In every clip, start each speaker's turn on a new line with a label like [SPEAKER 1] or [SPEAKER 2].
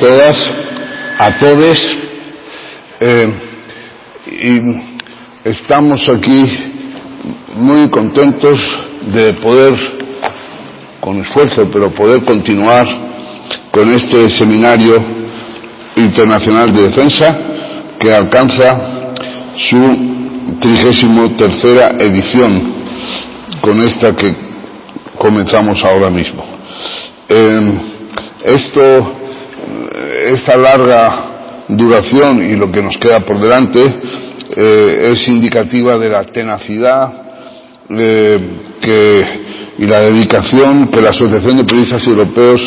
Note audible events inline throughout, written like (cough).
[SPEAKER 1] todas, a todos. Eh, y estamos aquí muy contentos de poder, con esfuerzo, pero poder continuar con este seminario internacional de defensa que alcanza su trigésimo tercera edición con esta que comenzamos ahora mismo. Eh, esto, esta larga duración y lo que nos queda por delante eh, es indicativa de la tenacidad eh, y la dedicación que la Asociación de Periodistas Europeos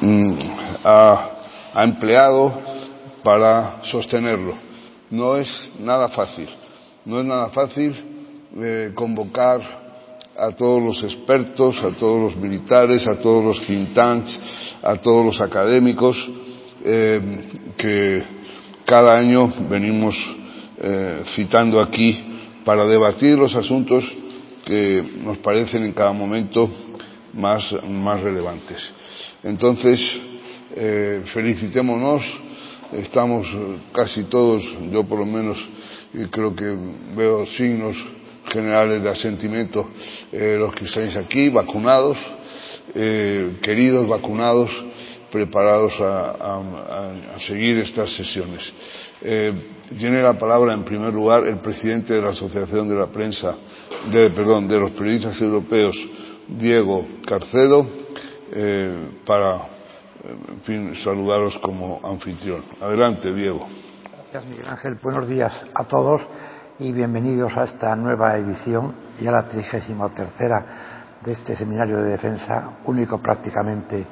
[SPEAKER 1] mm, ha, ha empleado para sostenerlo. No es nada fácil, no es nada fácil eh, convocar a todos los expertos, a todos los militares, a todos los think tanks, a todos los académicos eh, que cada año venimos eh, citando aquí para debatir los asuntos que nos parecen en cada momento más, más relevantes. Entonces, eh, felicitémonos, estamos casi todos, yo por lo menos creo que veo signos generales de asentimiento, los que estáis aquí, vacunados, eh, queridos vacunados, preparados a, seguir estas sesiones. Eh, tiene la palabra en primer lugar el presidente de la Asociación de la Prensa, de, perdón, de los periodistas europeos, Diego Carcedo, eh, para fin, saludaros como anfitrión. Adelante, Diego.
[SPEAKER 2] Gracias, Miguel Ángel. Buenos días a todos y bienvenidos a esta nueva edición y a la trigésima tercera de este seminario de defensa, único prácticamente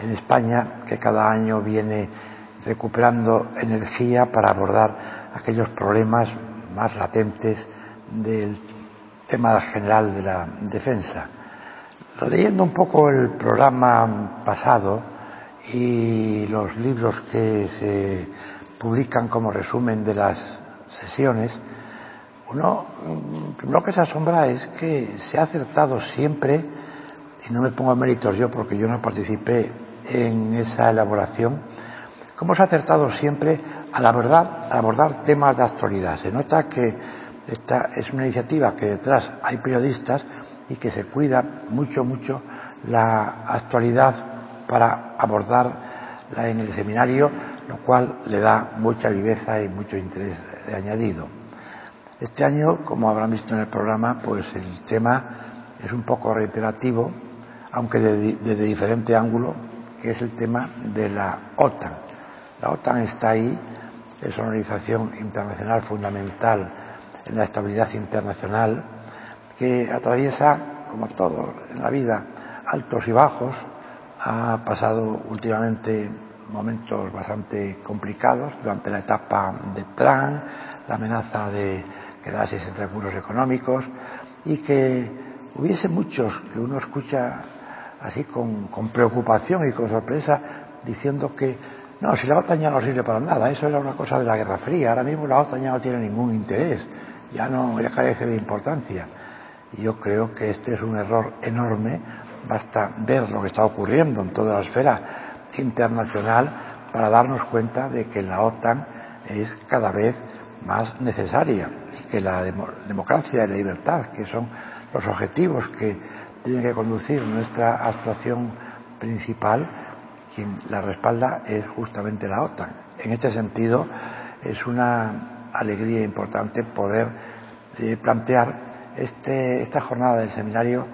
[SPEAKER 2] en España, que cada año viene recuperando energía para abordar aquellos problemas más latentes del tema general de la defensa. Leyendo un poco el programa pasado y los libros que se publican como resumen de las sesiones, uno lo que se asombra es que se ha acertado siempre, y no me pongo méritos yo porque yo no participé en esa elaboración, cómo se ha acertado siempre al abordar, al abordar temas de actualidad. Se nota que esta es una iniciativa que detrás hay periodistas y que se cuida mucho, mucho la actualidad para abordarla en el seminario, lo cual le da mucha viveza y mucho interés añadido. Este año, como habrán visto en el programa, pues el tema es un poco reiterativo, aunque desde de diferente ángulo, que es el tema de la OTAN. La OTAN está ahí, es una organización internacional fundamental en la estabilidad internacional, que atraviesa, como todo en la vida, altos y bajos, ha pasado últimamente momentos bastante complicados durante la etapa de Trump, la amenaza de quedarse sin recursos económicos y que hubiese muchos que uno escucha así con, con, preocupación y con sorpresa diciendo que no, si la OTAN ya no sirve para nada, eso era una cosa de la Guerra Fría, ahora mismo la OTAN ya no tiene ningún interés, ya no, ya carece de importancia. Y yo creo que este es un error enorme, basta ver lo que está ocurriendo en toda la esfera internacional para darnos cuenta de que la OTAN es cada vez más necesaria que la democracia y la libertad, que son los objetivos que tienen que conducir nuestra actuación principal, quien la respalda es justamente la OTAN. En este sentido, es una alegría importante poder eh, plantear este, esta jornada del seminario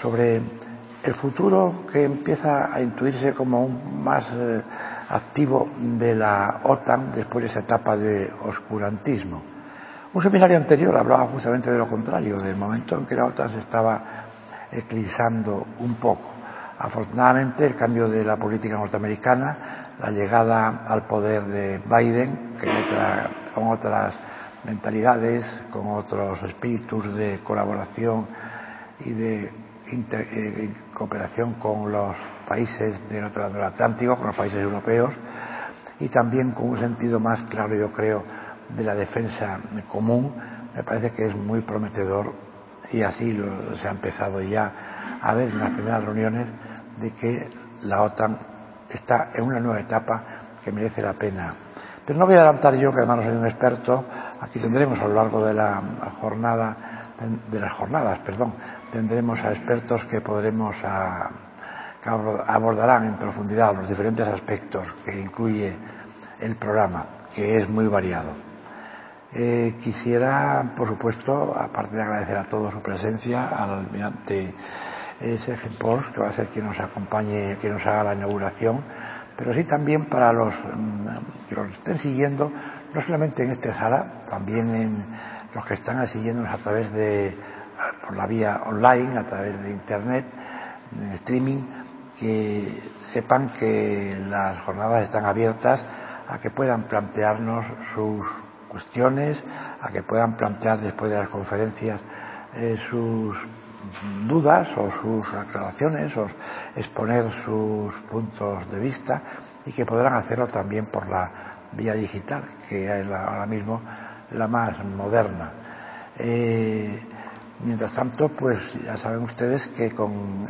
[SPEAKER 2] sobre el futuro que empieza a intuirse como un más eh, activo de la OTAN después de esa etapa de oscurantismo. Un seminario anterior hablaba justamente de lo contrario, del momento en que la OTAN se estaba eclipsando un poco. Afortunadamente, el cambio de la política norteamericana, la llegada al poder de Biden, que con otras mentalidades, con otros espíritus de colaboración y de inter, eh, cooperación con los países del otro lado del Atlántico, con los países europeos, y también con un sentido más claro, yo creo, de la defensa común, me parece que es muy prometedor y así se ha empezado ya a ver en las primeras reuniones de que la OTAN está en una nueva etapa que merece la pena. Pero no voy a adelantar yo, que además no soy un experto, aquí tendremos a lo largo de la jornada, de las jornadas, perdón, tendremos a expertos que podremos a, que abordarán en profundidad los diferentes aspectos que incluye el programa, que es muy variado. Eh, quisiera, por supuesto, aparte de agradecer a todos su presencia, al almirante S.G. Post, que va a ser quien nos acompañe, quien nos haga la inauguración, pero sí también para los mm, que los estén siguiendo, no solamente en esta sala, también en los que están siguiéndonos a través de, por la vía online, a través de Internet, en streaming, que sepan que las jornadas están abiertas a que puedan plantearnos sus cuestiones, a que puedan plantear después de las conferencias eh, sus dudas o sus aclaraciones o exponer sus puntos de vista y que podrán hacerlo también por la vía digital, que es ahora mismo la más moderna. Eh, mientras tanto, pues ya saben ustedes que con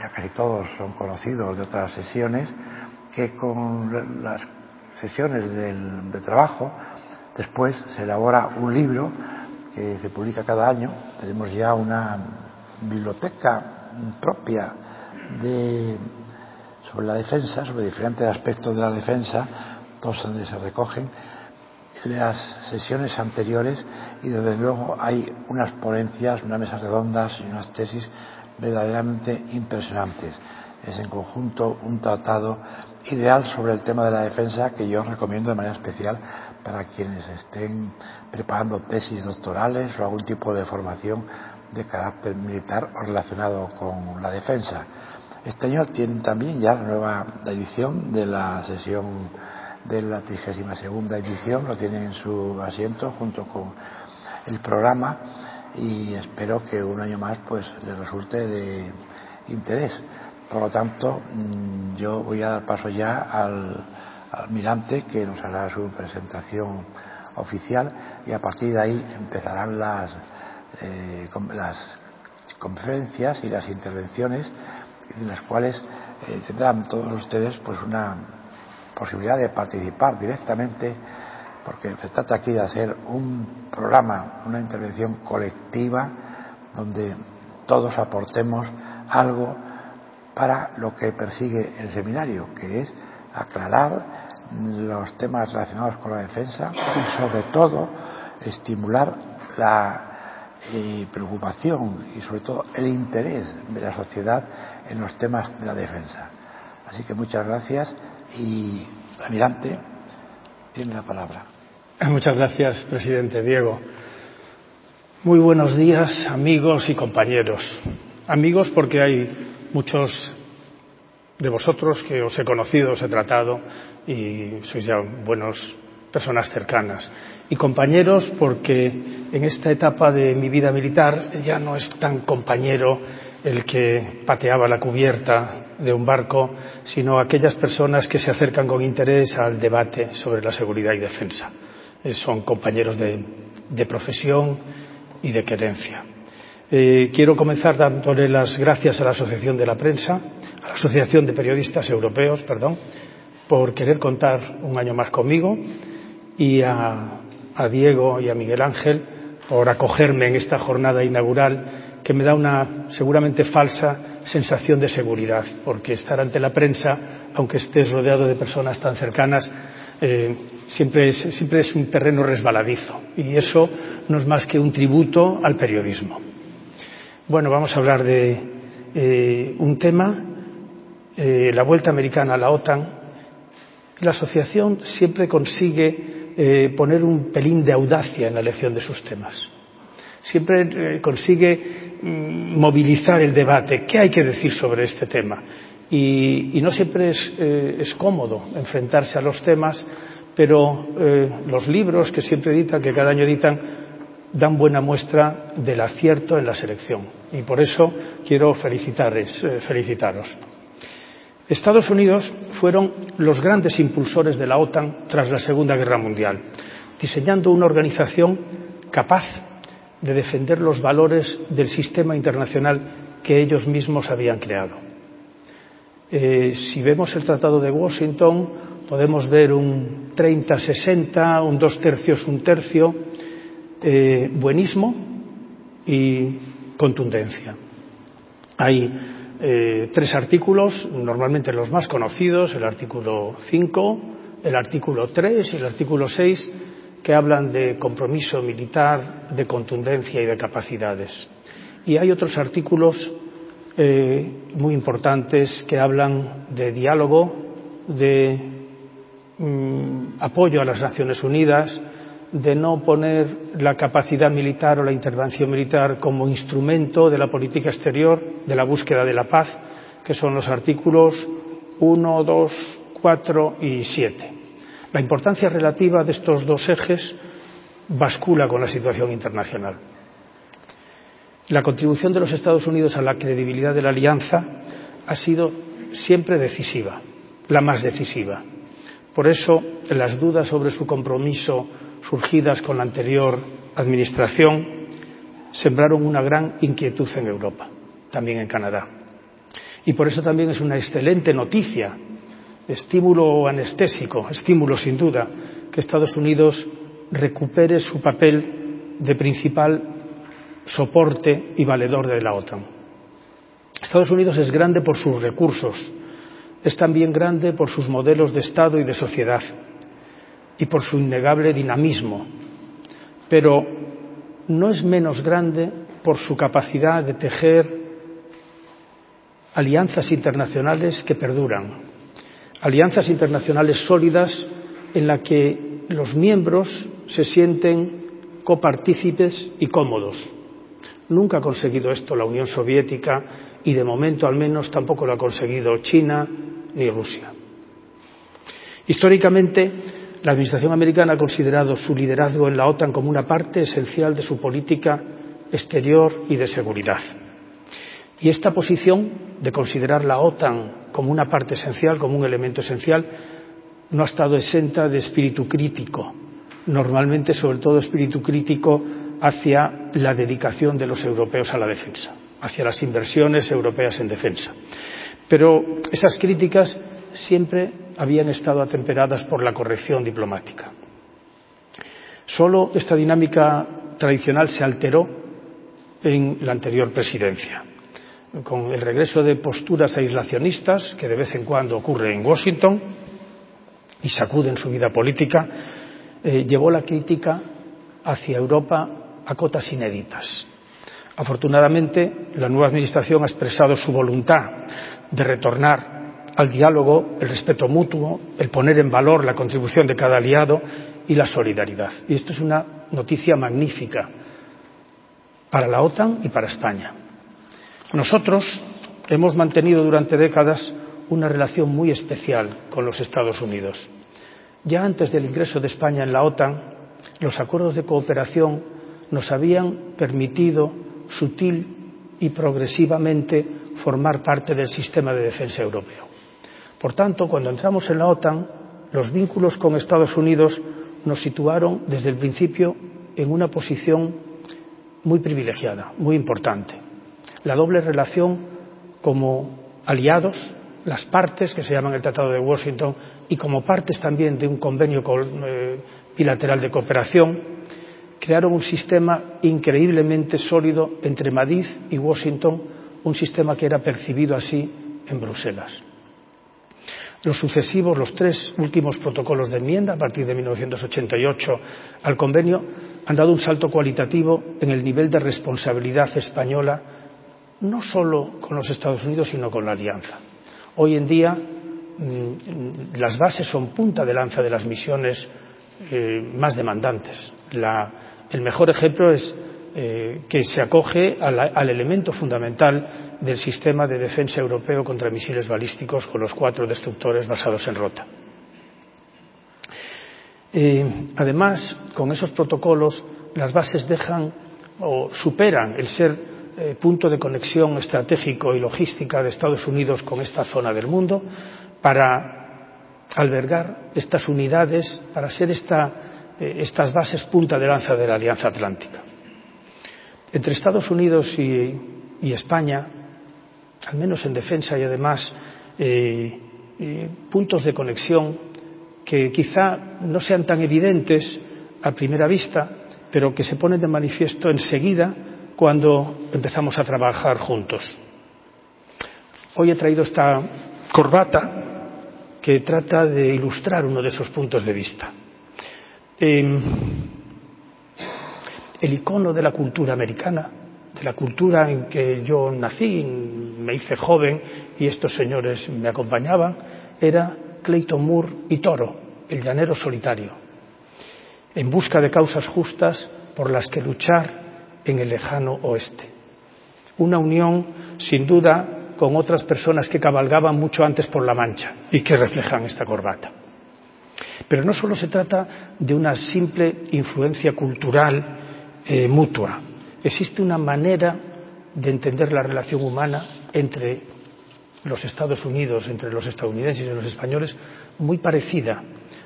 [SPEAKER 2] ya casi todos son conocidos de otras sesiones, que con las sesiones de trabajo después se elabora un libro que se publica cada año. Tenemos ya una biblioteca propia de, sobre la defensa, sobre diferentes aspectos de la defensa, todos donde se recogen las sesiones anteriores y desde luego hay unas ponencias, unas mesas redondas y unas tesis verdaderamente impresionantes. Es en conjunto un tratado ideal sobre el tema de la defensa que yo recomiendo de manera especial para quienes estén preparando tesis doctorales o algún tipo de formación de carácter militar o relacionado con la defensa. Este año tienen también ya la nueva edición de la sesión de la 32 edición, lo tienen en su asiento junto con el programa y espero que un año más pues les resulte de interés. Por lo tanto, mm, yo voy a dar paso ya al almirante que nos hará su presentación oficial y a partir de ahí empezarán las eh, las conferencias y las intervenciones en las cuales eh, tendrán todos ustedes pues una posibilidad de participar directamente porque se trata aquí de hacer un programa, una intervención colectiva donde todos aportemos algo para lo que persigue el seminario, que es aclarar los temas relacionados con la defensa y sobre todo estimular la y preocupación y sobre todo el interés de la sociedad en los temas de la defensa. Así que muchas gracias y Almirante tiene la palabra. (clears throat)
[SPEAKER 3] Muchas gracias, presidente Diego. Muy buenos días, amigos y compañeros. Amigos porque hay muchos de vosotros que os he conocido, os he tratado y sois ya buenos personas cercanas. Y compañeros, porque en esta etapa de mi vida militar ya no es tan compañero el que pateaba la cubierta de un barco, sino aquellas personas que se acercan con interés al debate sobre la seguridad y defensa. Eh, son compañeros de, profesión y de querencia. Eh, quiero comenzar dándole las gracias a la Asociación de la Prensa, a la Asociación de Periodistas Europeos, perdón, por querer contar un año más conmigo y a, a Diego y a Miguel Ángel por acogerme en esta jornada inaugural que me da una seguramente falsa sensación de seguridad, porque estar ante la prensa, aunque estés rodeado de personas tan cercanas, eh, siempre, es, siempre es un terreno resbaladizo y eso no es más que un tributo al periodismo. Bueno, vamos a hablar de eh, un tema, eh, la vuelta americana a la OTAN. La asociación siempre consigue eh, poner un pelín de audacia en la elección de sus temas. Siempre consigue mm, movilizar el debate. ¿Qué hay que decir sobre este tema? Y, y no siempre es, es, cómodo enfrentarse a los temas, pero eh, los libros que siempre editan, que cada año editan, dan buena muestra del acierto en la selección. Y por eso quiero felicitaros. Eh, felicitaros. Estados Unidos fueron los grandes impulsores de la OTAN tras la Segunda Guerra Mundial, diseñando una organización capaz de defender los valores del sistema internacional que ellos mismos habían creado. Eh, si vemos el Tratado de Washington podemos ver un 30-60, un dos tercios, un tercio, eh, buenismo y contundencia. Hay eh, tres artículos, normalmente los más conocidos, el artículo 5, el artículo 3 y el artículo 6, que hablan de compromiso militar, de contundencia y de capacidades. Y hay otros artículos eh, muy importantes que hablan de diálogo, de mm, apoyo a las Naciones Unidas, de no poner la capacidad militar o la intervención militar como instrumento de la política exterior, de la búsqueda de la paz, que son los artículos 1, 2, 4 y 7. La importancia relativa de estos dos ejes bascula con la situación internacional. La contribución de los Estados Unidos a la credibilidad de la alianza ha sido siempre decisiva, la más decisiva. Por eso, las dudas sobre su compromiso surgidas con la anterior administración sembraron una gran inquietud en Europa, también en Canadá. Y por eso también es una excelente noticia, estímulo anestésico, estímulo sin duda, que Estados Unidos recupere su papel de principal soporte y valedor de la OTAN. Estados Unidos es grande por sus recursos, es también grande por sus modelos de Estado y de sociedad y por su innegable dinamismo, pero no es menos grande por su capacidad de tejer alianzas internacionales que perduran, alianzas internacionales sólidas en las que los miembros se sienten copartícipes y cómodos. Nunca ha conseguido esto la Unión Soviética y de momento al menos tampoco lo ha conseguido China ni Rusia. Históricamente, la Administración americana ha considerado su liderazgo en la OTAN como una parte esencial de su política exterior y de seguridad. Y esta posición de considerar la OTAN como una parte esencial, como un elemento esencial, no ha estado exenta de espíritu crítico, normalmente sobre todo espíritu crítico hacia la dedicación de los europeos a la defensa, hacia las inversiones europeas en defensa. Pero esas críticas siempre habían estado atemperadas por la corrección diplomática. Solo esta dinámica tradicional se alteró en la anterior presidencia, con el regreso de posturas aislacionistas, que de vez en cuando ocurre en Washington y sacuden su vida política, eh, llevó la crítica hacia Europa a cotas inéditas. Afortunadamente, la nueva Administración ha expresado su voluntad de retornar al diálogo, el respeto mutuo, el poner en valor la contribución de cada aliado y la solidaridad. Y esto es una noticia magnífica para la OTAN y para España. Nosotros hemos mantenido durante décadas una relación muy especial con los Estados Unidos. Ya antes del ingreso de España en la OTAN, los acuerdos de cooperación nos habían permitido sutil y progresivamente formar parte del sistema de defensa europeo. Por tanto, cuando entramos en la OTAN, los vínculos con Estados Unidos nos situaron desde el principio en una posición muy privilegiada, muy importante. La doble relación como aliados, las partes que se llaman el Tratado de Washington y como partes también de un convenio eh, bilateral de cooperación, crearon un sistema increíblemente sólido entre Madrid y Washington, un sistema que era percibido así en Bruselas. Los sucesivos, los tres últimos protocolos de enmienda a partir de 1988 al convenio han dado un salto cualitativo en el nivel de responsabilidad española, no solo con los Estados Unidos, sino con la Alianza. Hoy en día mm, las bases son punta de lanza de las misiones eh, más demandantes. el mejor ejemplo es eh, que se acoge al elemento fundamental del sistema de defensa europeo contra misiles balísticos con los cuatro destructores basados en Rota. Eh, además, con esos protocolos, las bases dejan o superan el ser eh, punto de conexión estratégico y logística de Estados Unidos con esta zona del mundo para albergar estas unidades, para ser estas bases punta de lanza de la Alianza Atlántica. Entre Estados Unidos y España al menos en defensa y además eh, puntos de conexión que quizá no sean tan evidentes a primera vista, pero que se ponen de manifiesto enseguida cuando empezamos a trabajar juntos. Hoy he traído esta corbata que trata de ilustrar uno de esos puntos de vista. Eh, el icono de la cultura americana, de la cultura en que yo nací, me hice joven y estos señores me acompañaban, era Clayton Moore y Toro, el llanero solitario, en busca de causas justas por las que luchar en el lejano oeste. Una unión, sin duda, con otras personas que cabalgaban mucho antes por la Mancha y que reflejan esta corbata. Pero no solo se trata de una simple influencia cultural eh, mutua. Existe una manera de entender la relación humana entre los Estados Unidos, entre los estadounidenses y los españoles, muy parecida,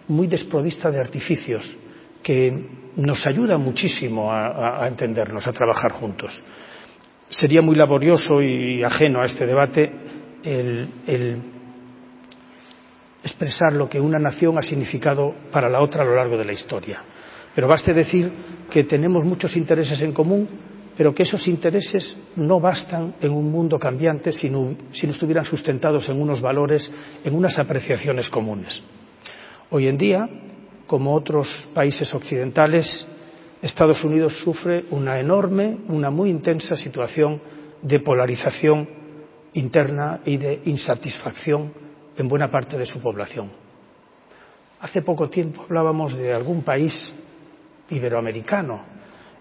[SPEAKER 3] muy desprovista de artificios, que nos ayuda muchísimo a, entendernos, a trabajar juntos. Sería muy laborioso y ajeno a este debate expresar lo que una nación ha significado para la otra a lo largo de la historia. Pero baste decir que tenemos muchos intereses en común, pero que esos intereses no bastan en un mundo cambiante si no, si no estuvieran sustentados en unos valores, en unas apreciaciones comunes. Hoy en día, como otros países occidentales, Estados Unidos sufre una enorme, una muy intensa situación de polarización interna y de insatisfacción en buena parte de su población. Hace poco tiempo hablábamos de algún país iberoamericano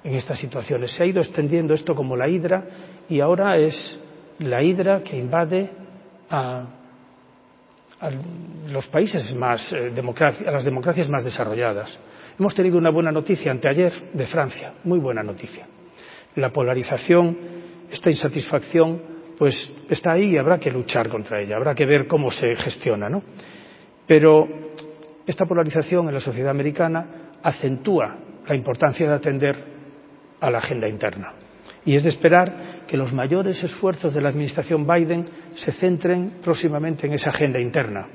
[SPEAKER 3] en estas situaciones. Se ha ido extendiendo esto como la hidra y ahora es la hidra que invade a, los países más eh, a las democracias más desarrolladas. Hemos tenido una buena noticia anteayer de Francia, muy buena noticia. La polarización, esta insatisfacción, pues está ahí y habrá que luchar contra ella, habrá que ver cómo se gestiona, ¿no? Pero esta polarización en la sociedad americana acentúa la importancia de atender a la agenda interna. Y es de esperar que los mayores esfuerzos de la Administración Biden se centren próximamente en esa agenda interna,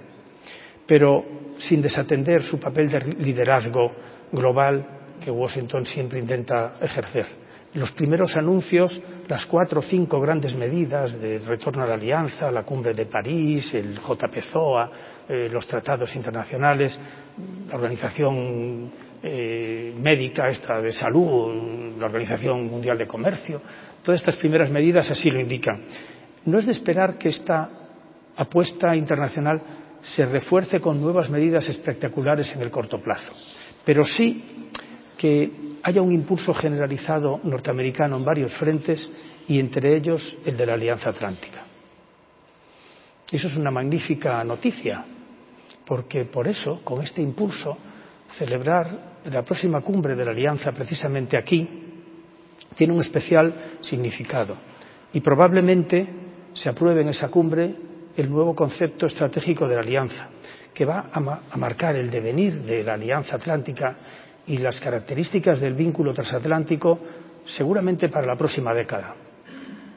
[SPEAKER 3] pero sin desatender su papel de liderazgo global que Washington siempre intenta ejercer. Los primeros anuncios, las cuatro o cinco grandes medidas de retorno a la alianza, la cumbre de París, el JPZOA, eh, los tratados internacionales, la Organización eh, médica, esta de salud, la Organización Mundial de Comercio, todas estas primeras medidas así lo indican. No es de esperar que esta apuesta internacional se refuerce con nuevas medidas espectaculares en el corto plazo, pero sí que haya un impulso generalizado norteamericano en varios frentes y entre ellos el de la Alianza Atlántica. Eso es una magnífica noticia, porque por eso, con este impulso, celebrar la próxima cumbre de la Alianza precisamente aquí tiene un especial significado y probablemente se apruebe en esa cumbre el nuevo concepto estratégico de la Alianza, que va a, ma a marcar el devenir de la Alianza Atlántica y las características del vínculo transatlántico seguramente para la próxima década.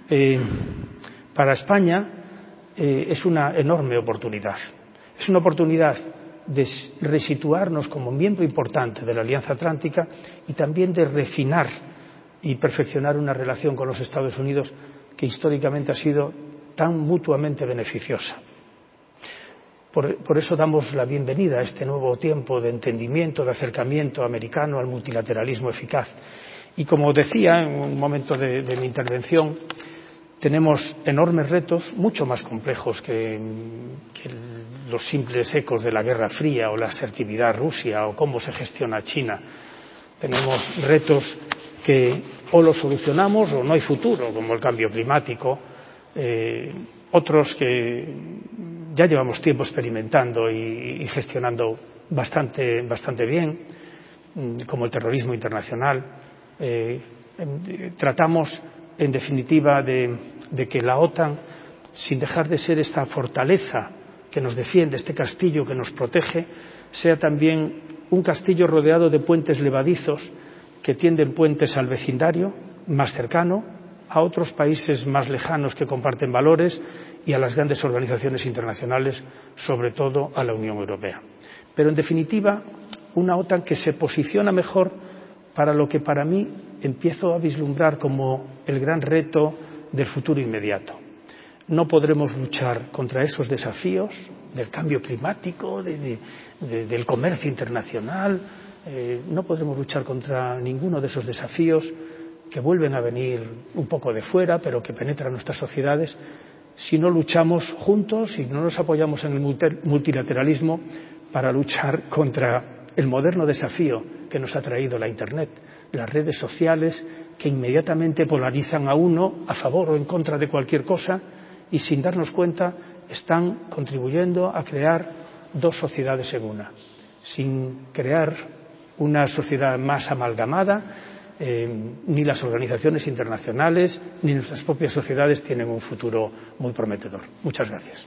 [SPEAKER 3] Eh, para España eh, es una enorme oportunidad. Es una oportunidad de resituarnos como miembro importante de la Alianza Atlántica y también de refinar y perfeccionar una relación con los Estados Unidos que históricamente ha sido tan mutuamente beneficiosa. Por, eso damos la bienvenida a este nuevo tiempo de entendimiento, de acercamiento americano al multilateralismo eficaz. Y como decía en un momento de, mi intervención, tenemos enormes retos, mucho más complejos que, que, los simples ecos de la Guerra Fría o la asertividad Rusia o cómo se gestiona China. Tenemos retos que o los solucionamos o no hay futuro, como el cambio climático, eh, otros que ya llevamos tiempo experimentando y, gestionando bastante, bastante bien, mm, como el terrorismo internacional. Eh, tratamos en definitiva, de, de, que la OTAN, sin dejar de ser esta fortaleza que nos defiende, este castillo que nos protege, sea también un castillo rodeado de puentes levadizos que tienden puentes al vecindario más cercano, a otros países más lejanos que comparten valores y a las grandes organizaciones internacionales, sobre todo a la Unión Europea. Pero, en definitiva, una OTAN que se posiciona mejor para lo que para mí empiezo a vislumbrar como el gran reto del futuro inmediato. No podremos luchar contra esos desafíos del cambio climático, de, de, del comercio internacional, eh, no podremos luchar contra ninguno de esos desafíos que vuelven a venir un poco de fuera, pero que penetran nuestras sociedades, si no luchamos juntos y no nos apoyamos en el multilateralismo para luchar contra el moderno desafío que nos ha traído la Internet, las redes sociales que inmediatamente polarizan a uno a favor o en contra de cualquier cosa y sin darnos cuenta están contribuyendo a crear dos sociedades en una, sin crear una sociedad más amalgamada, eh, ni las organizaciones internacionales ni nuestras propias sociedades tienen un futuro muy prometedor. Muchas gracias.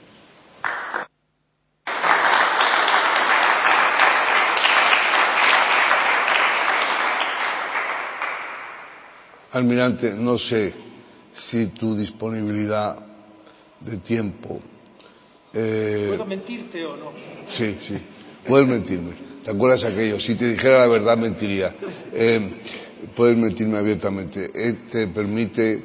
[SPEAKER 1] Almirante, no sé si tu disponibilidad de tiempo.
[SPEAKER 3] Eh... ¿Puedo mentirte o no?
[SPEAKER 1] Sí, sí, puedes mentirme. ¿Te acuerdas aquello? Si te dijera la verdad, mentiría. Eh, puedes mentirme abiertamente. Este permite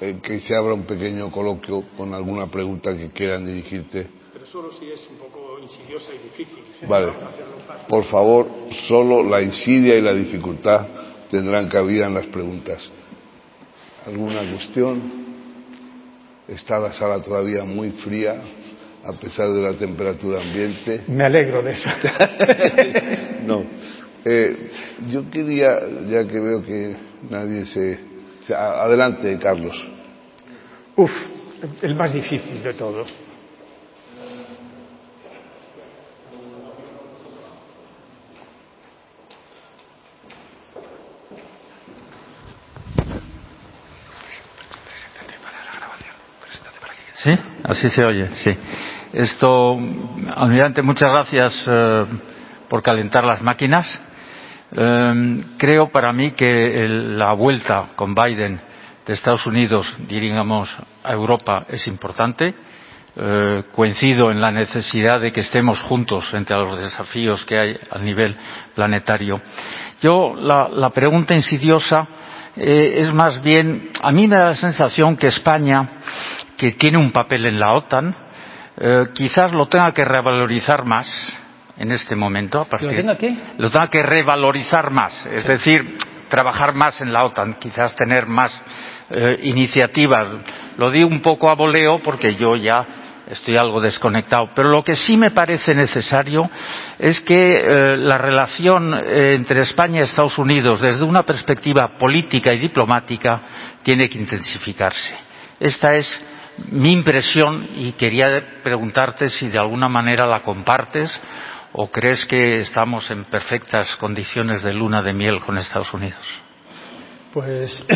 [SPEAKER 1] eh, que se abra un pequeño coloquio con alguna pregunta que quieran dirigirte.
[SPEAKER 3] Pero solo si es un poco insidiosa y difícil.
[SPEAKER 1] Vale. Por favor, solo la insidia y la dificultad tendrán cabida en las preguntas. ¿Alguna cuestión? Está la sala todavía muy fría, a pesar de la temperatura ambiente.
[SPEAKER 3] Me alegro de eso. (laughs)
[SPEAKER 1] no. Eh, yo quería, ya que veo que nadie se... Adelante, Carlos.
[SPEAKER 3] Uf, el más difícil de todos.
[SPEAKER 4] ¿Sí? Así se oye, sí. Esto, almirante, muchas gracias eh, por calentar las máquinas. Eh, creo para mí que la vuelta con Biden de Estados Unidos, diríamos, a Europa es importante. Eh, coincido en la necesidad de que estemos juntos frente a los desafíos que hay a nivel planetario. Yo, la, la pregunta insidiosa eh, es más bien, a mí me da la sensación que España que tiene un papel en la OTAN, eh, quizás lo tenga que revalorizar más en este momento. A partir,
[SPEAKER 3] ¿Lo tenga qué?
[SPEAKER 4] Lo tenga que revalorizar más, es sí. decir, trabajar más en la OTAN, quizás tener más eh, iniciativas. Lo digo un poco a voleo porque yo ya estoy algo desconectado. Pero lo que sí me parece necesario es que eh, la relación eh, entre España y Estados Unidos, desde una perspectiva política y diplomática, tiene que intensificarse. Esta es mi impresión y quería preguntarte si de alguna manera la compartes o crees que estamos en perfectas condiciones de luna de miel con Estados Unidos.
[SPEAKER 3] Pues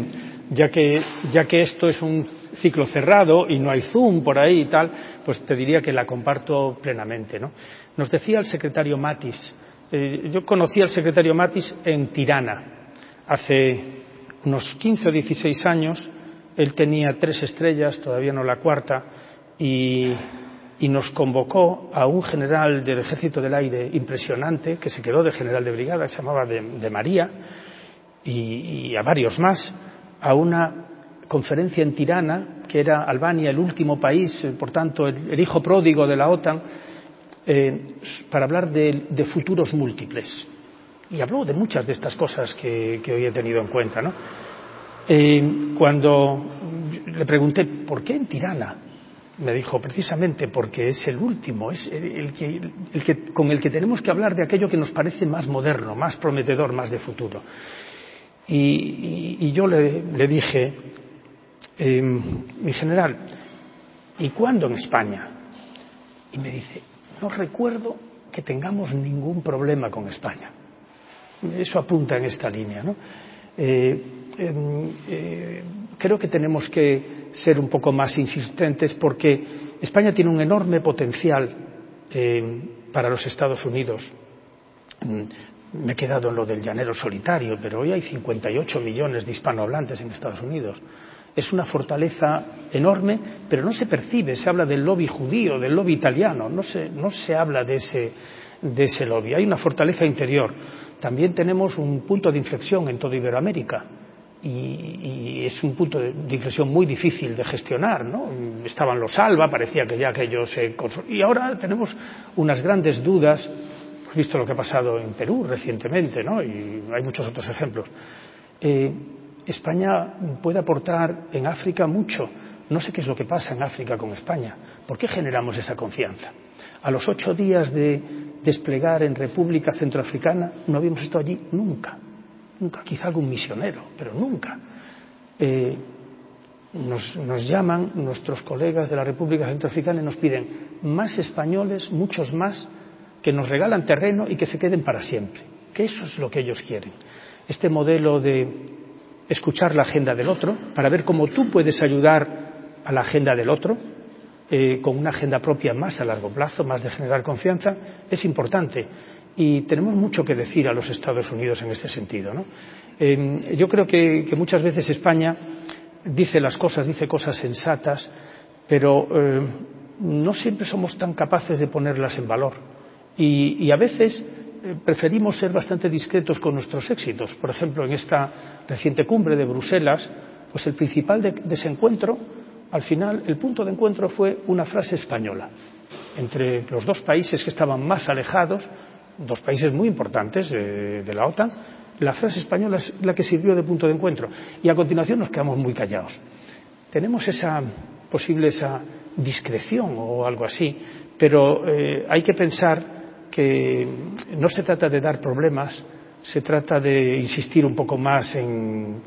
[SPEAKER 3] (clears throat) ya que, ya que esto es un ciclo cerrado y no hay Zoom por ahí y tal, pues te diría que la comparto plenamente. ¿no? Nos decía el secretario Matis, eh, yo conocí al secretario Matis en Tirana hace unos 15 o 16 años él tenía tres estrellas, todavía no la cuarta, y, y, nos convocó a un general del Ejército del Aire impresionante, que se quedó de general de brigada, se llamaba de, María, y, a varios más, a una conferencia en Tirana, que era Albania el último país, por tanto, el, hijo pródigo de la OTAN, eh, para hablar de, futuros múltiples. Y habló de muchas de estas cosas que, hoy he tenido en cuenta. Eh, cuando le pregunté por qué en Tirana, me dijo precisamente porque es el último, es el, que, el, que, con el que tenemos que hablar de aquello que nos parece más moderno, más prometedor, más de futuro. Y, yo le, dije, eh, mi general, ¿y cuándo en España? Y me dice, no recuerdo que tengamos ningún problema con España. Eso apunta en esta línea, ¿no? Eh, eh, creo que tenemos que ser un poco más insistentes porque España tiene un enorme potencial eh, para los Estados Unidos. Mm, me he quedado en lo del llanero solitario, pero hoy hay 58 millones de hispanohablantes en Estados Unidos. Es una fortaleza enorme, pero no se percibe. Se habla del lobby judío, del lobby italiano, no se, no se habla de ese, de ese lobby. Hay una fortaleza interior. También tenemos un punto de inflexión en toda Iberoamérica y, es un punto de, inflexión muy difícil de gestionar. ¿no? Estaban los ALBA, parecía que ya aquello se. Y ahora tenemos unas grandes dudas. Hemos visto lo que ha pasado en Perú recientemente, ¿no? y hay muchos otros ejemplos. Eh, España puede aportar en África mucho. No sé qué es lo que pasa en África con España. ¿Por qué generamos esa confianza? A los ocho días de desplegar en República Centroafricana no habíamos estado allí nunca nunca, quizá algún misionero, pero nunca. Eh, nos, llaman nuestros colegas de la República Centroafricana y nos piden más españoles, muchos más, que nos regalan terreno y que se queden para siempre. Que eso es lo que ellos quieren. Este modelo de escuchar la agenda del otro, para ver cómo tú puedes ayudar a la agenda del otro, eh, con una agenda propia más a largo plazo, más de generar confianza, es importante y tenemos mucho que decir a los Estados Unidos en este sentido. yo creo que, muchas veces España dice las cosas, dice cosas sensatas, pero eh, no siempre somos tan capaces de ponerlas en valor. Y, a veces eh, preferimos ser bastante discretos con nuestros éxitos. Por ejemplo, en esta reciente cumbre de Bruselas, pues el principal desencuentro, al final, el punto de encuentro fue una frase española entre los dos países que estaban más alejados dos países muy importantes de, la OTAN, la frase española es la que sirvió de punto de encuentro. Y a continuación nos quedamos muy callados. Tenemos esa posible esa discreción o algo así, pero eh, hay que pensar que no se trata de dar problemas, se trata de insistir un poco más en,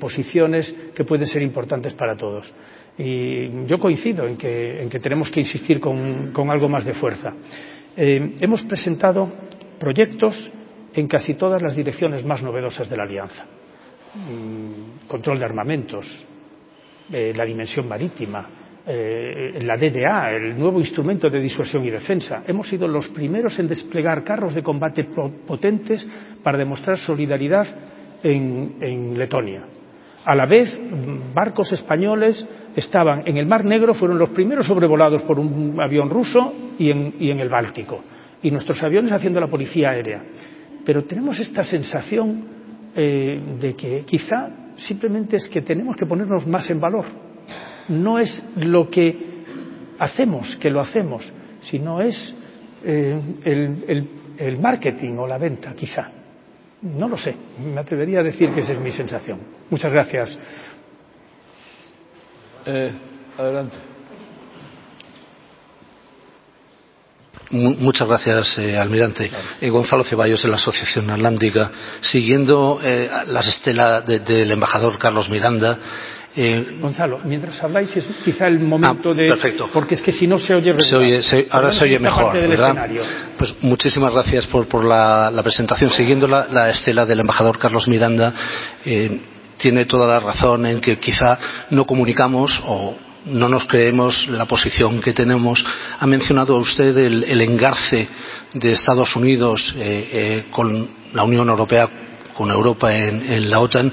[SPEAKER 3] posiciones que pueden ser importantes para todos. Y yo coincido en que, tenemos que insistir con algo más de fuerza. Eh, hemos presentado proyectos en casi todas las direcciones más novedosas de la alianza. Mm, control de armamentos, eh, la dimensión marítima, eh, la DDA, el nuevo instrumento de disuasión y defensa. Hemos sido los primeros en desplegar carros de combate potentes para demostrar solidaridad en Letonia. A la vez, barcos españoles estaban en el Mar Negro, fueron los primeros sobrevolados por un avión ruso y en, el Báltico, y nuestros aviones haciendo la policía aérea. Pero tenemos esta sensación eh, de que quizá simplemente es que tenemos que ponernos más en valor. No es lo que hacemos, que lo hacemos, sino es eh, el marketing o la venta, quizá. No lo sé, me atrevería a decir que esa es mi sensación. Muchas gracias.
[SPEAKER 1] Eh, adelante.
[SPEAKER 5] Muchas gracias, eh, almirante. Eh, Gonzalo Ceballos de la Asociación Atlántica. Siguiendo las estelas del embajador Carlos Miranda,
[SPEAKER 3] eh, Gonzalo, mientras habláis es quizá el momento
[SPEAKER 5] ah,
[SPEAKER 3] de...
[SPEAKER 5] Perfecto.
[SPEAKER 3] Porque es que si no se oye...
[SPEAKER 5] Se oye ahora se oye mejor, ¿verdad? Pues muchísimas gracias por, la, presentación. Siguiendo la, estela del embajador Carlos Miranda, eh, tiene toda la razón en que quizá no comunicamos o no nos creemos la posición que tenemos. Ha mencionado usted el, engarce de Estados Unidos eh, con la Unión Europea, con Europa en, la OTAN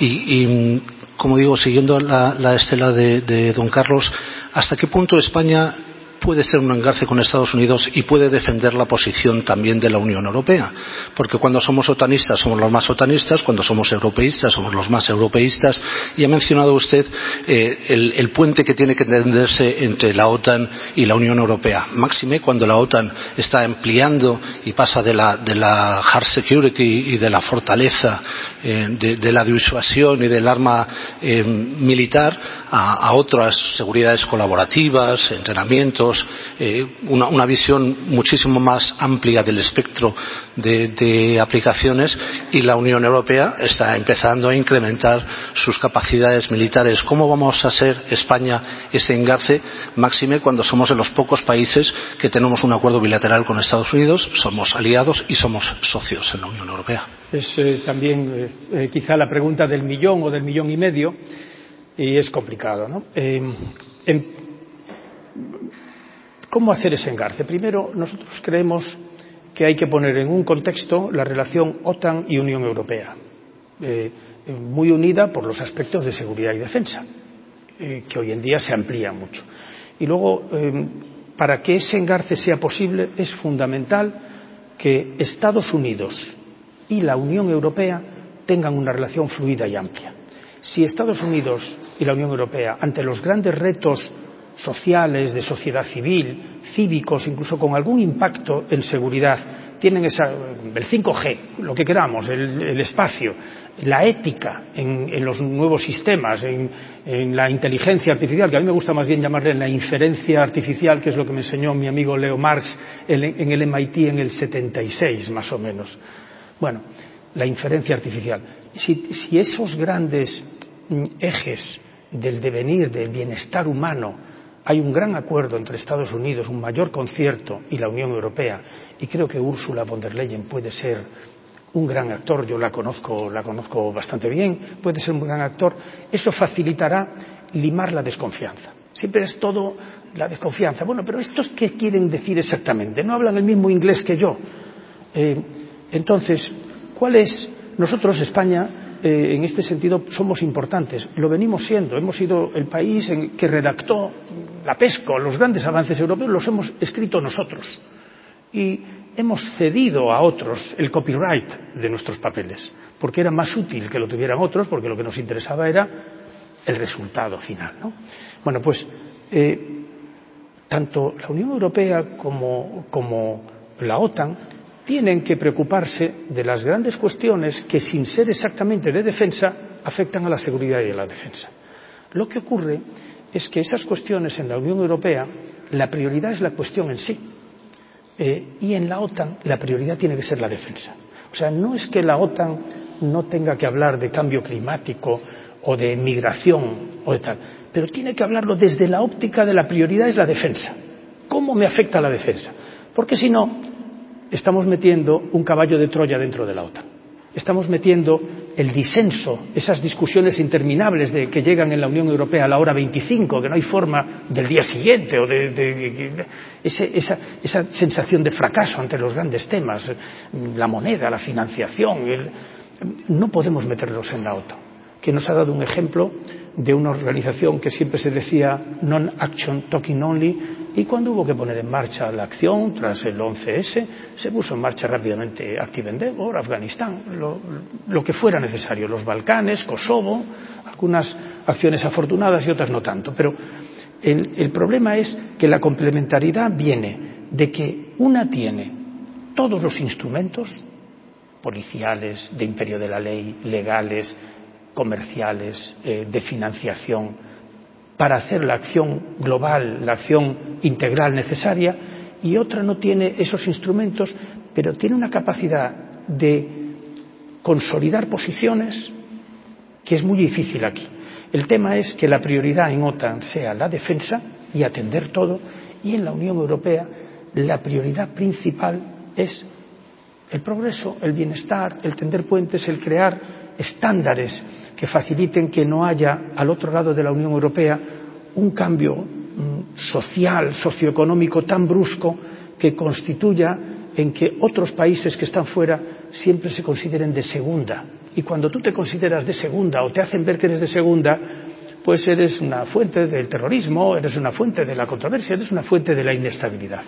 [SPEAKER 5] y como digo, siguiendo la, estela de, don Carlos, ¿hasta qué punto España puede ser un engarce con Estados Unidos y puede defender la posición también de la Unión Europea. Porque cuando somos otanistas somos los más otanistas, cuando somos europeístas somos los más europeístas. Y ha mencionado usted eh, el, puente que tiene que entenderse entre la OTAN y la Unión Europea. Máxime cuando la OTAN está ampliando y pasa de la, hard security y de la fortaleza, eh, de, la disuasión y del arma eh, militar a, otras seguridades colaborativas, eh, una, visión muchísimo más amplia del espectro de, aplicaciones y la Unión Europea está empezando a incrementar sus capacidades militares. ¿Cómo vamos a ser España ese engarce máxime cuando somos de los pocos países que tenemos un acuerdo bilateral con Estados Unidos, somos aliados y somos socios en la Unión Europea?
[SPEAKER 3] Es eh, también eh, quizá la pregunta del millón o del millón y medio y es complicado. ¿no? Eh, ¿Cómo hacer ese engarce? Primero, nosotros creemos que hay que poner en un contexto la relación OTAN y Unión Europea, eh, muy unida por los aspectos de seguridad y defensa, eh, que hoy en día se amplían mucho. Y luego, para que ese engarce sea posible es fundamental que Estados Unidos y la Unión Europea tengan una relación fluida y amplia. Si Estados Unidos y la Unión Europea, ante los grandes retos sociales, de sociedad civil, cívicos, incluso con algún impacto en seguridad, tienen esa, el 5G, lo que queramos, el, espacio, la ética en, los nuevos sistemas, en, la inteligencia artificial, que a mí me gusta más bien llamarle la inferencia artificial, que es lo que me enseñó mi amigo Leo Marx en, el MIT en el 76, más o menos. Bueno, la inferencia artificial. si esos grandes mm, ejes del devenir, del bienestar humano, hay un gran acuerdo entre Estados Unidos, un mayor concierto y la Unión Europea, y creo que Ursula von der Leyen puede ser un gran actor, yo la conozco, la conozco bastante bien, puede ser un gran actor, eso facilitará limar la desconfianza. Siempre es todo la desconfianza. Bueno, pero ¿estos qué quieren decir exactamente? No hablan el mismo inglés que yo. Eh, entonces, ¿cuál es? Nosotros, España, eh, en este sentido somos importantes. Lo venimos siendo. Hemos sido el país en que redactó la PESCO, los grandes avances europeos, los hemos escrito nosotros. Y hemos cedido a otros el copyright de nuestros papeles, porque era más útil que lo tuvieran otros, porque lo que nos interesaba era el resultado final. ¿no? Bueno, pues eh, tanto la Unión Europea como, como la OTAN tienen que preocuparse de las grandes cuestiones que, sin ser exactamente de defensa, afectan a la seguridad y a la defensa. Lo que ocurre es que esas cuestiones en la Unión Europea, la prioridad es la cuestión en sí. Eh, y en la OTAN la prioridad tiene que ser la defensa. O sea, no es que la OTAN no tenga que hablar de cambio climático o de migración o de tal, pero tiene que hablarlo desde la óptica de la prioridad es la defensa. ¿Cómo me afecta la defensa? Porque si no, estamos metiendo un caballo de Troya dentro de la OTAN. Estamos metiendo el disenso, esas discusiones interminables de que llegan en la Unión Europea a la hora 25, que no hay forma del día siguiente, o de, esa, sensación de fracaso ante los grandes temas, la moneda, la financiación. no podemos meterlos en la OTAN, que nos ha dado un ejemplo de una organización que siempre se decía non-action talking only y cuando hubo que poner en marcha la acción tras el 11S se puso en marcha rápidamente Active Endeavour, Afganistán, lo, que fuera necesario, los Balcanes, Kosovo, algunas acciones afortunadas y otras no tanto. Pero el problema es que la complementariedad viene de que una tiene todos los instrumentos policiales, de imperio de la ley, legales, comerciales, eh, de financiación, para hacer la acción global, la acción integral necesaria, y otra no tiene esos instrumentos, pero tiene una capacidad de consolidar posiciones que es muy difícil aquí. El tema es que la prioridad en OTAN sea la defensa y atender todo, y en la Unión Europea la prioridad principal es el progreso, el bienestar, el tender puentes, el crear estándares que faciliten que no haya al otro lado de la Unión Europea un cambio mm, social, socioeconómico tan brusco que constituya en que otros países que están fuera siempre se consideren de segunda. Y cuando tú te consideras de segunda o te hacen ver que eres de segunda, pues eres una fuente del terrorismo, eres una fuente de la controversia, eres una fuente de la inestabilidad.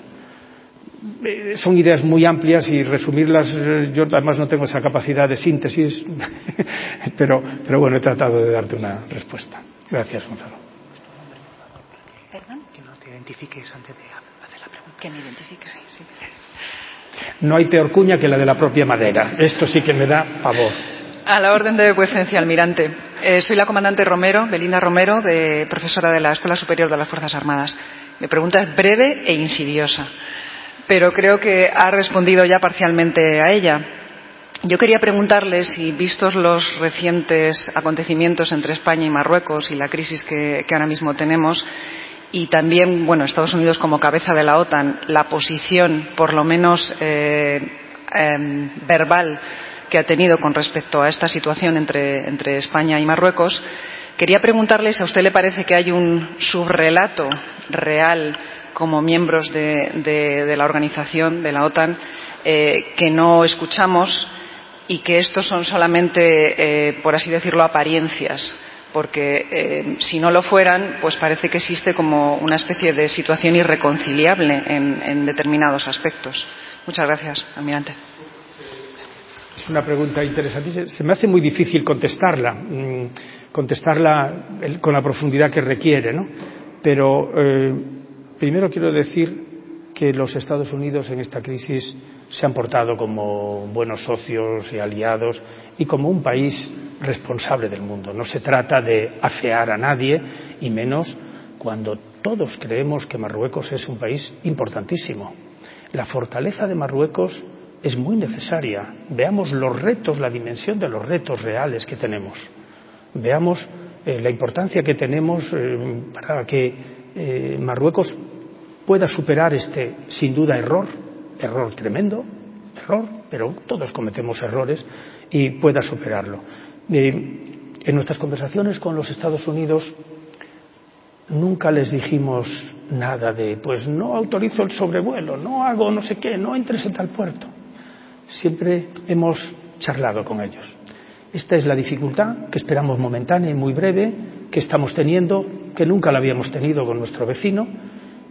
[SPEAKER 3] Eh, son ideas muy amplias y resumirlas, eh, yo además no tengo esa capacidad de síntesis, (laughs) pero, pero bueno, he tratado de darte una respuesta. Gracias, Gonzalo.
[SPEAKER 6] ¿Perdón? Que no te identifiques antes de hacer la pregunta. Que me identifiques, sí.
[SPEAKER 3] No hay peor cuña que la de la propia madera. Esto sí que me da pavor.
[SPEAKER 6] A la orden de vuecencia, almirante. Eh, soy la comandante Romero, Belinda Romero, de, profesora de la Escuela Superior de las Fuerzas Armadas. Mi pregunta es breve e insidiosa pero creo que ha respondido ya parcialmente a ella. Yo quería preguntarle si, vistos los recientes acontecimientos entre España y Marruecos y la crisis que, ahora mismo tenemos, y también, bueno, Estados Unidos como cabeza de la OTAN, la posición, por lo menos eh, em, verbal, que ha tenido con respecto a esta situación entre, entre España y Marruecos, quería preguntarle si a usted le parece que hay un subrelato real como miembros de, la organización, de la OTAN, eh, que no escuchamos y que estos son solamente, eh, por así decirlo, apariencias porque eh, si no lo fueran, pues parece que existe como una especie de situación irreconciliable en, determinados aspectos. Muchas gracias, almirante.
[SPEAKER 3] Es una pregunta interesante. Se me hace muy difícil contestarla, mm, contestarla con la profundidad que requiere, ¿no? Pero primero quiero decir que los Estados Unidos en esta crisis se han portado como buenos socios y aliados y como un país responsable del mundo. No se trata de afear a nadie y menos cuando todos creemos que Marruecos es un país importantísimo. La fortaleza de Marruecos es muy necesaria. Veamos los retos, la dimensión de los retos reales que tenemos. Veamos eh, la importancia que tenemos eh, para que eh, Marruecos pueda superar este, sin duda, error, error tremendo, error, pero todos cometemos errores, y pueda superarlo. en nuestras conversaciones con los Estados Unidos nunca les dijimos nada de, pues no autorizo el sobrevuelo, no hago no sé qué, no entres en tal puerto. Siempre hemos charlado con ellos. Esta es la dificultad que esperamos momentánea y muy breve que estamos teniendo, que nunca la habíamos tenido con nuestro vecino,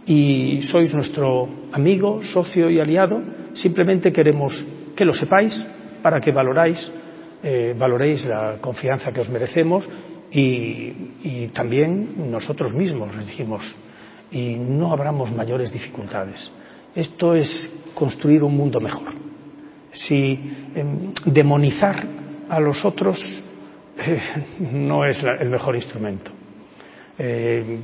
[SPEAKER 3] y sois nuestro amigo, socio y aliado, simplemente queremos que lo sepáis para que valoráis, eh, valoréis la confianza que os merecemos y, también nosotros mismos les dijimos y no abramos mayores dificultades. Esto es construir un mundo mejor. Si em, demonizar a los otros eh, no es el mejor instrumento. Eh,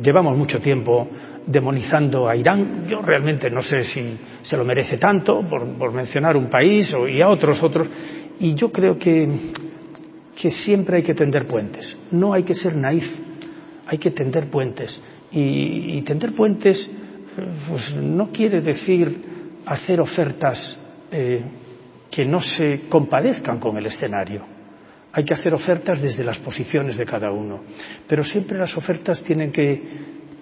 [SPEAKER 3] llevamos mucho tiempo demonizando a Irán. Yo realmente no sé si se lo merece tanto, por, mencionar un país o, y a otros, otros. Y yo creo que, que siempre hay que tender puentes. No hay que ser naif, hay que tender puentes. Y, tender puentes pues, no quiere decir hacer ofertas eh, que no se compadezcan con el escenario. Hay que hacer ofertas desde las posiciones de cada uno. Pero siempre las ofertas tienen que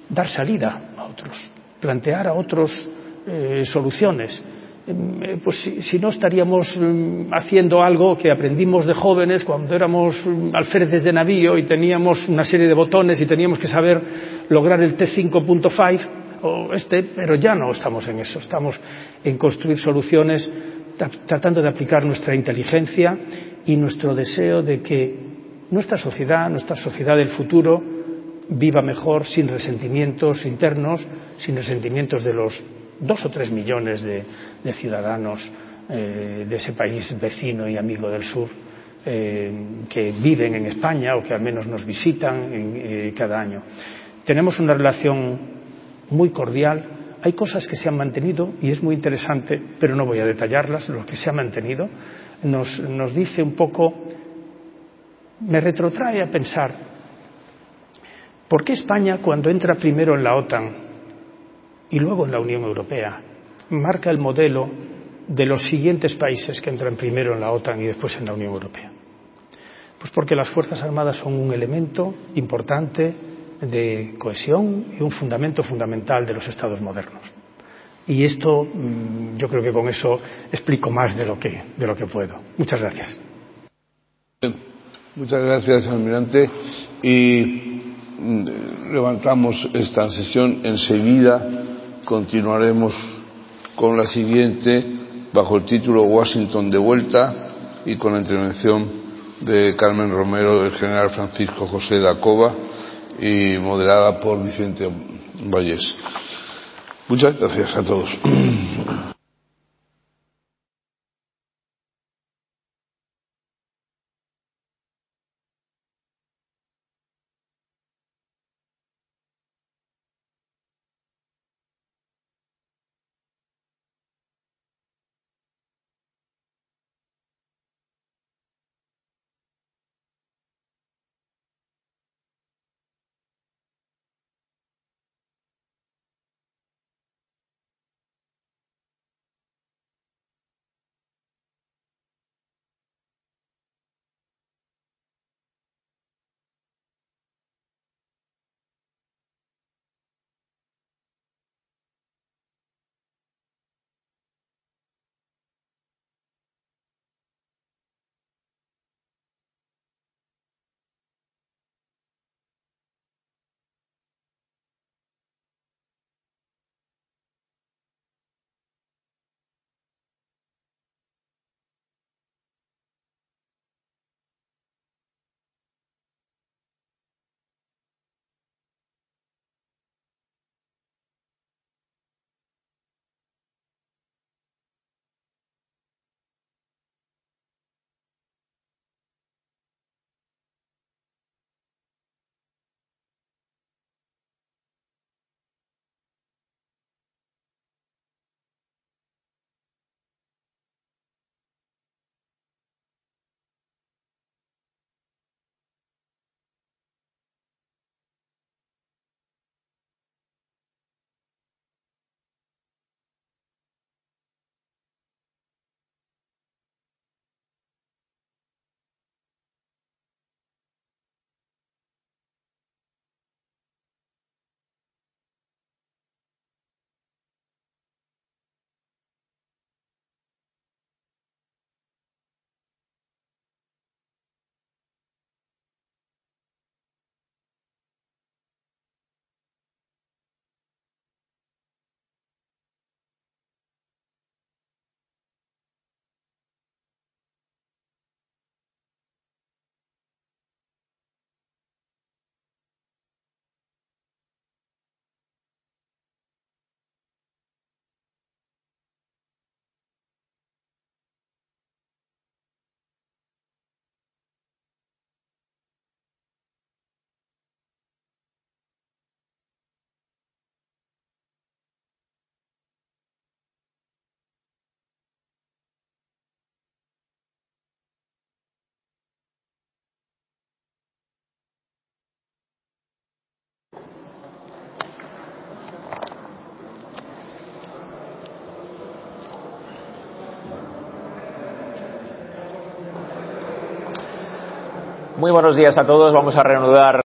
[SPEAKER 3] dar salida a otros, plantear a otros eh, soluciones. Em, eh, pues si, no estaríamos mm, haciendo algo que aprendimos de jóvenes cuando éramos mm, alférezes de navío y teníamos una serie de botones y teníamos que saber lograr el T5.5 o este, pero ya no estamos en eso, estamos en construir soluciones tratando de aplicar nuestra inteligencia y nuestro deseo de que nuestra sociedad, nuestra sociedad del futuro, viva mejor sin resentimientos internos, sin resentimientos de los dos o tres millones de, ciudadanos eh, de ese país vecino y amigo del sur eh, que viven en España o que al menos nos visitan eh, cada año. Tenemos una relación muy cordial. Hay cosas que se han mantenido y es muy interesante, pero no voy a detallarlas, lo que se ha mantenido. Nos, nos dice un poco, me retrotrae a pensar ¿Por qué España, cuando entra primero en la OTAN y luego en la Unión Europea, marca el modelo de los siguientes países que entran primero en la OTAN y después en la Unión Europea? Pues porque las Fuerzas Armadas son un elemento importante de cohesión y un fundamento fundamental de los Estados modernos. Y esto, mm, yo creo que con eso explico más de lo que, de lo que puedo. Muchas gracias.
[SPEAKER 1] Muchas gracias, almirante. Y levantamos esta sesión. Enseguida continuaremos con la siguiente bajo el título Washington de vuelta y con la intervención de Carmen Romero, del general Francisco José Dacova y moderada por Vicente Valles. Muchas gracias a todos. (clears throat)
[SPEAKER 7] Muy buenos días a todos. Vamos a reanudar